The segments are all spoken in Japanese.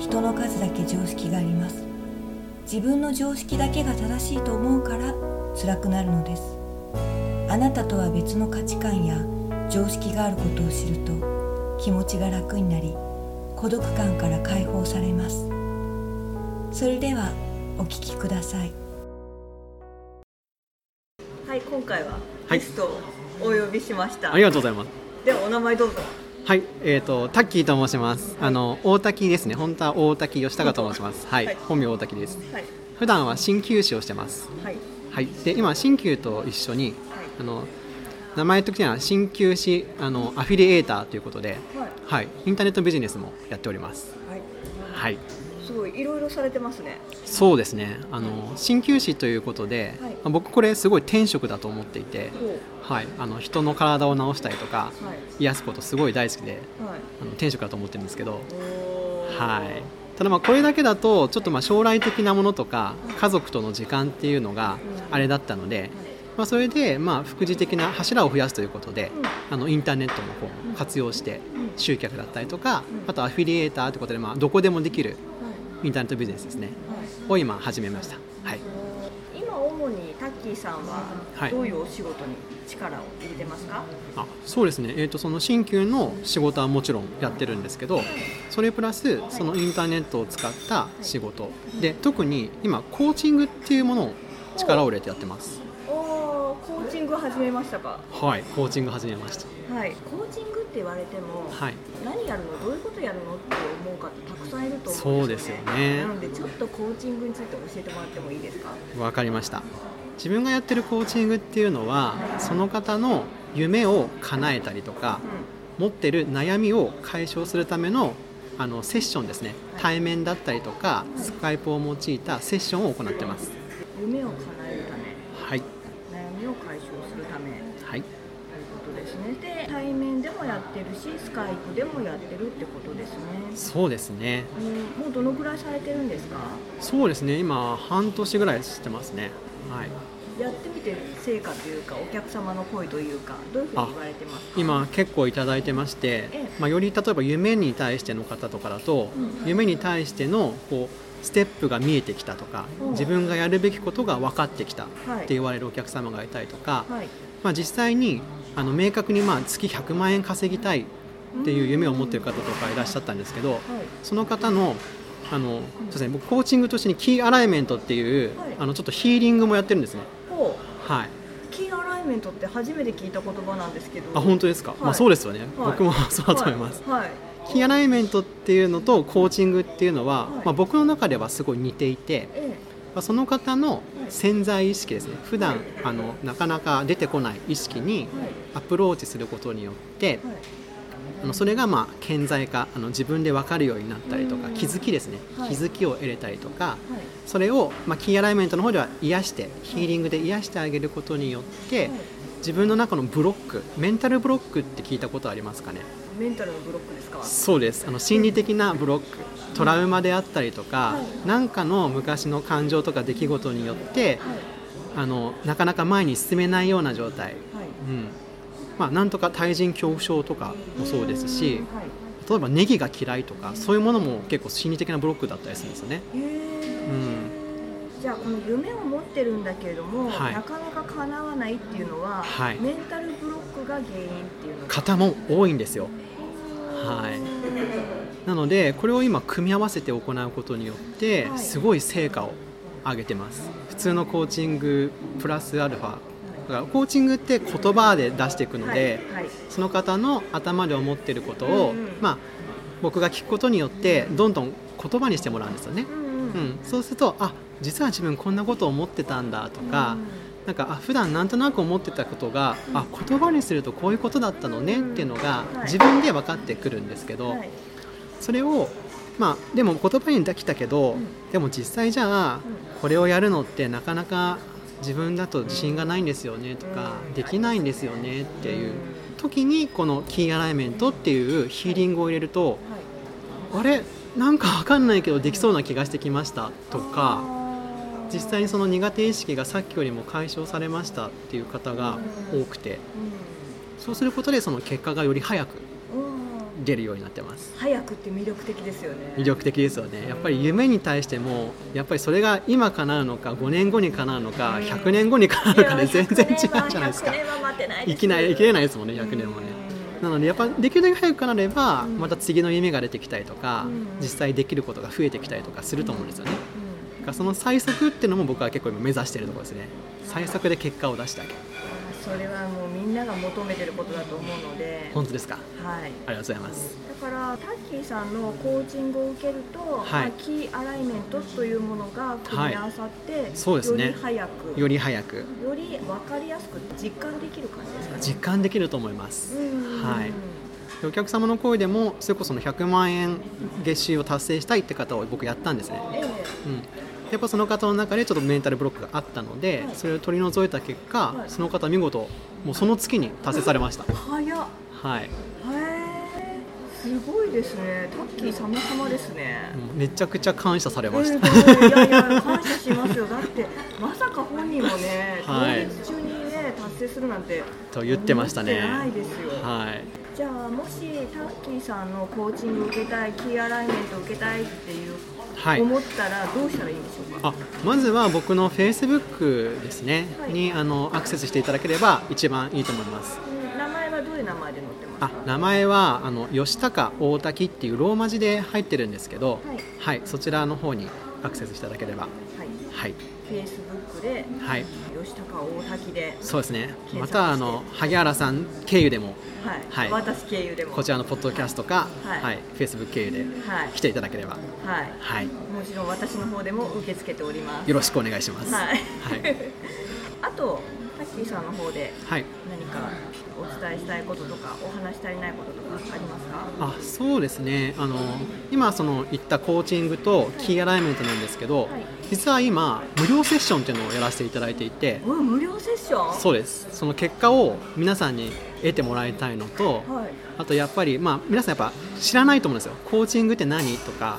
人の数だけ常識があります。自分の常識だけが正しいと思うから辛くなるのです。あなたとは別の価値観や常識があることを知ると気持ちが楽になり孤独感から解放されます。それではお聞きください。はい今回はゲストをお呼びしました、ありがとうございます。ではお名前どうぞはい、えっ、とタッキーと申します。あの大滝ですね。本当は大滝吉高と申します。はい、はい本名大滝です。はい普段は鍼灸師をしてます。はいはい。で今鍼灸と一緒にあの名前的には鍼灸師あのアフィリエーターということで、はいはい、インターネットビジネスもやっております。はいはい。すごいいろいろされてますね。そうですね。あの鍼灸師ということで、はい。まあ僕これすごい天職だと思っていて、おはい、あの人の体を治したりとかはい。癒すことすごい大好きで、はい。あの天職だと思ってるんですけど。はい、ただまあこれだけだとちょっとまあ将来的なものとか家族との時間っていうのがあれだったので、まあ、それでまあ副次的な柱を増やすということであのインターネットの方を活用して集客だったりとかあとアフィリエーターということでまあどこでもできるインターネットビジネスですね。を今始めました。はい。今主にタッキーさんははい。どういうお仕事に力を入れてますか、あそうですね、えー、とその新旧の仕事はもちろんやってるんですけどそれプラスそのインターネットを使った仕事。で特に今コーチングっていうものを力を入れてやってます。おおーコーチング始めましたか？はいコーチング始めました。はい。コーチングって言われても、はい。何やるの？どういうことやるの？って思う方たくさんいると思そううんでよね。ですすよね。なのでちょっとコーチングについて教えてもらってもいいですか？わかりました。自分がやってるコーチングっていうのはその方の夢を叶えたりとか持ってる悩みを解消するためのあのセッションですね。対面だったりとかスカイプを用いたセッションを行ってます夢を叶えるためはい悩みを解消するためはいですね。で対面でもやってるしスカイプでもやってるってことですね。そうですね。うんもうどのぐらいされてるんですか？そうですね。今半年ぐらいしてますね。はい。やってみて成果というかお客様の声というかどういうふうに言われてますか？今結構いただいてましてええ、まあ、より例えば夢に対しての方とかだと、うん夢に対してのこうステップが見えてきたとか、うん。自分がやるべきことが分かってきたっはい。て言われるお客様がいたりとか、はい。まあ、実際にあの明確にまあ月100万円稼ぎたいっていう夢を持っている方とかいらっしゃったんですけど、はい。その方のあのそうですね、僕コーチングとしてにキーアライメントっていう、はい。あのちょっとヒーリングもやってるんですね。はい。キーアライメントって初めて聞いた言葉なんですけど。あ本当ですか、い。まあ、そうですよね、はい。僕も そうだと思います、キーアライメントっていうのとコーチングっていうのは、はい。まあ、僕の中ではすごい似ていて、え。まあ、その方の潜在意識ですね。普段はいあのなかなか出てこない意識にアプローチすることによってはい。あのそれがまあ顕在化あの自分で分かるようになったりとかうん。気づきですね、はい。気づきを得れたりとかはい。それを、まあ、キーアライメントの方では癒してヒーリングで癒してあげることによって、はい。自分の中のブロックメンタルブロックって聞いたことありますかね？メンタルのブロックですか？そうです。あの心理的なブロックトラウマであったりとかはい。何かの昔の感情とか出来事によってはい。あのなかなか前に進めないような状態、はい。うん。まあ、なんとか対人恐怖症とかもそうですし例えばネギが嫌いとかそういうものも結構心理的なブロックだったりするんですよね。うん。じゃあこの夢を持ってるんだけれども、はい。なかなか叶わないっていうのは、はい。メンタルブロックが原因っていうのが。方も多いんですよ。はいなのでこれを今組み合わせて行うことによってはい。すごい成果を上げてます。普通のコーチングプラスアルファ。だからコーチングって言葉で出していくので、その方の頭で思っていることを、まあ、僕が聞くことによってどんどん言葉にしてもらうんですよね、うんそうするとあ実は自分こんなことを思ってたんだとか、うんなんかあ普段なんとなく思ってたことが、あ言葉にするとこういうことだったのねうんっていうのがはい。自分で分かってくるんですけど、はいそれをまあでも言葉にできたけど、うん。でも実際じゃあこれをやるのってなかなか自分だと自信がないんですよねとか、うん。できないんですよねっていう。時にこのキーアライメントっていうヒーリングを入れるとはい。あれ？なんかわかんないけどできそうな気がしてきましたとか。実際にその苦手意識がさっきよりも解消されましたっていう方が多くて。そうすることでその結果がより早く出るようになってます。早くって魅力的ですよね。魅力的ですよね。やっぱり夢に対してもやっぱりそれが今叶うのか5年後に叶うのかうん。100年後に叶うのかで全然違うじゃないですか。100年は待てないです。生きない生きれないですもんね100年もね。なのでやっぱできるだけ早く叶えばうん。また次の夢が出てきたりとかうん。実際できることが増えてきたりとかすると思うんですよね。その最速っていうのも僕は結構今目指しているところですね。最速で結果を出してあげるそれはもうみんなが求めてることだと思うので、本当ですか？はい、ありがとうございます。だからタッキーさんのコーチングを受けると、はい。まあ、キーアライメントというものが組み合わさって、そうですね。より早く。より早く。より分かりやすく実感できる感じですかね。実感できると思います。うんはい。でお客様の声でもそれこその100万円月収を達成したいって方を僕やったんですね、ええ。うん、やっぱその方の中でちょっとメンタルブロックがあったので、はい。それを取り除いた結果、はい。その方見事もうその月に達成されました、早っ。はい、すごいですね。タッキー様々ですね。めちゃくちゃ感謝されえました、ーい。やいや感謝しますよ。だってまさか本人もね当はい。日中にね達成するなんてと言ってましたね。ないですよ、はいじゃあもしタッキーさんのコーチング受けたいキーアライメント受けたいっていう、はい。思ったらどうしたらいいんでしょうか？あまずは僕の Facebook ですね、はい。にあのアクセスしていただければ一番いいと思います。うん。名前はどういう名前で載ってますあか名前はあの吉高大滝っていうローマ字で入ってるんですけど、はい。はい、そちらの方にアクセスしていただければ、はい。はい、フェイスブックではい、吉高大滝でそうですね。またあの萩原さん経由でも。はい、はい。私経由でも。こちらのポッドキャストか、ははいい、Facebook 経由ではい。来ていただければ、はい。はい、もちろん私の方でも受け付けております。よろしくお願いします。はい、はい、あとタッキーさんの方ではい、何かお伝えしたいこととかお話し足りないこととかありますか？あ、そうですね。あの今その言ったコーチングとキーアライメントなんですけど、はい。実は今無料セッションっていうのをやらせていただいていて、うん無料セッション？そうです。その結果を皆さんに得てもらいたいのと、はい。あとやっぱりまあ皆さんやっぱ知らないと思うんですよ。コーチングって何とか。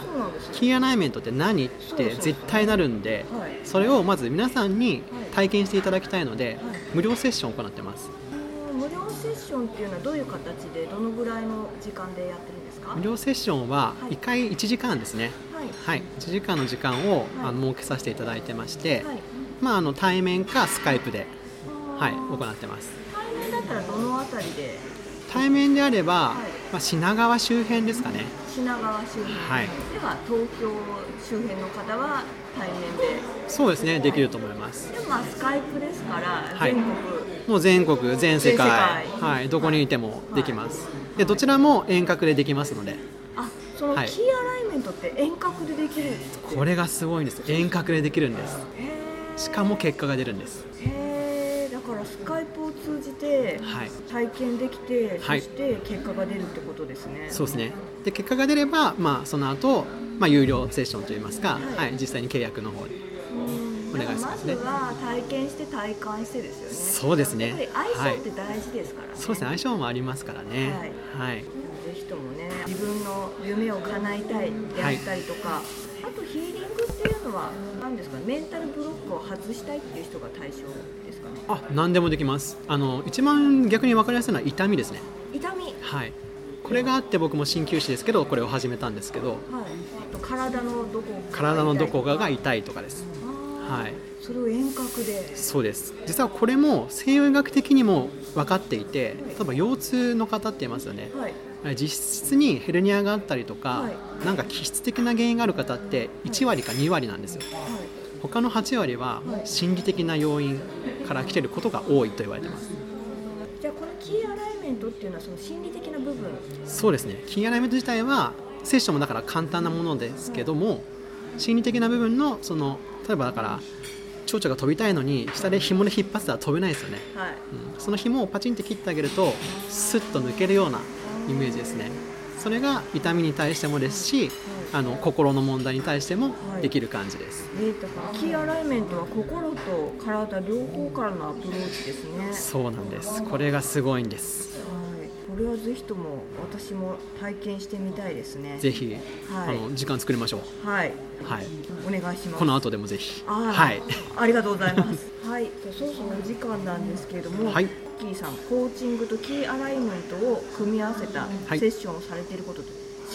キーアライメントって何って絶対なるんではい。それをまず皆さんに体験していただきたいのではい。無料セッションを行ってます。うん無料セッションっていうのはどういう形でどのぐらいの時間でやってるんですか？無料セッションははい。1回1時間ですね。はい。はい。1時間の時間をはい。あの設けさせていただいてましてはい。まああの対面かスカイプではい行ってます。対面だったらどのあたりで対面であればはいまあ品川周辺ですかね。品川周辺、はい。では東京周辺の方は対面で。そうですね。できると思います。でもまあスカイプですからはい。全国、もう全国全世界。はい。どこにいてもできます。でどちらも遠隔でできますので。あそのキはい。ーアライメントって遠隔でできるって。これがすごいんです。遠隔でできるんです。しかも結果が出るんです。へーだからスカイプを通じてはい。体験できて、はい。そして結果が出るってことですね。そうですね。で結果が出れば、まあ、その後、まあ有料セッションといいますか、はい。はい、実際に契約の方にうん。お願いしますね。まずは体験して体感してですよね。そうですね。やっぱり相性って大事ですからね、そうですね。相性もありますからね。はい、ぜひともね自分の夢を叶えたいであったりとか、あとヒーリングっていうのは何ですかメンタルブロックを外したいっていう人が対象ですかねあ何でもできます。あの一番逆に分かりやすいのは痛みですね。痛み、はい、はいこれがあって僕も鍼灸師ですけどこれを始めたんですけどあと体のどこか体のどこかがい痛いとかです。はい。それを遠隔で。そうです。実はこれも西洋医学的にも分かっていて例えば腰痛の方って言いますよね。はい。実質にヘルニアがあったりとか、はい。なんか気質的な原因がある方って1割か2割なんですよ。はい。他の8割ははい。心理的な要因から来てることが多いと言われてます。じゃあこのキーアライメントっていうのはその心理的な部分。そうですね。キーアライメント自体はセッションもだから簡単なものですけども心理的な部分のその例えばだから蝶々が飛びたいのに下で紐で引っ張ってたら飛べないですよね、はい。うん、その紐をパチンって切ってあげるとスッと抜けるようなイメージですね。それが痛みに対してもですしあの心の問題に対してもできる感じです、えー、だからキーアライメントは心と体両方からのアプローチですね。そうなんです。これがすごいんです。はい。これはぜひとも私も体験してみたいですね。ぜひ、はい。あの時間作りましょう。はい。はい。お願いします。この後でもぜひ。はい。ありがとうございます。はい、そろそろお時間なんですけれども、はい。キーさん、コーチングとキーアライメントを組み合わせたはい。セッションをされていることで、し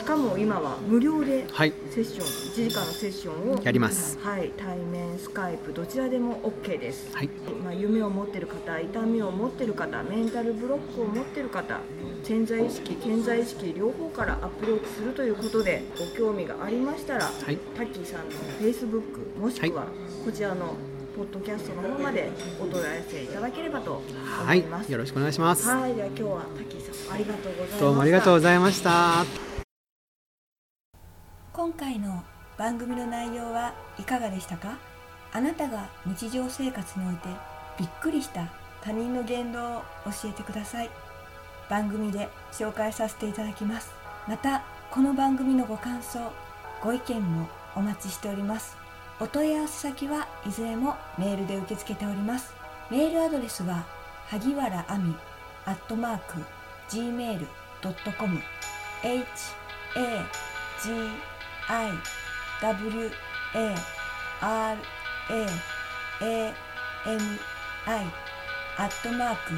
かも今は無料ではい。セッション、1時間のセッションをやります。はい、対面、スカイプ、どちらでも OK です。はい。まあ、夢を持っている方、痛みを持っている方、メンタルブロックを持っている方、潜在意識、健在意識両方からアプローチするということで、ご興味がありましたら、はい。タッキーさんの Facebook もしくはこちらのポッドキャストの方までお問い合わせいただければと思はい。よろしくお願いします。はい、では今日はタッキーさんありがとうございました。どうもありがとうございました。今回の番組の内容はいかがでしたか？あなたが日常生活においてびっくりした他人の言動を教えてください。番組で紹介させていただきます。またこの番組のご感想ご意見もお待ちしております。お問い合わせ先はいずれもメールで受け付けております。メールアドレスは萩原亜美アットマーク gmail.com h a g i w a r a a m i アットマーク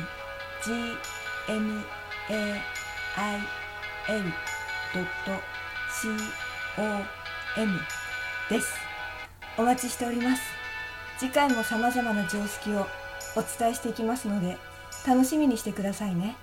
gmail.com です。お待ちしております。次回も様々な常識をお伝えしていきますので楽しみにしてくださいね。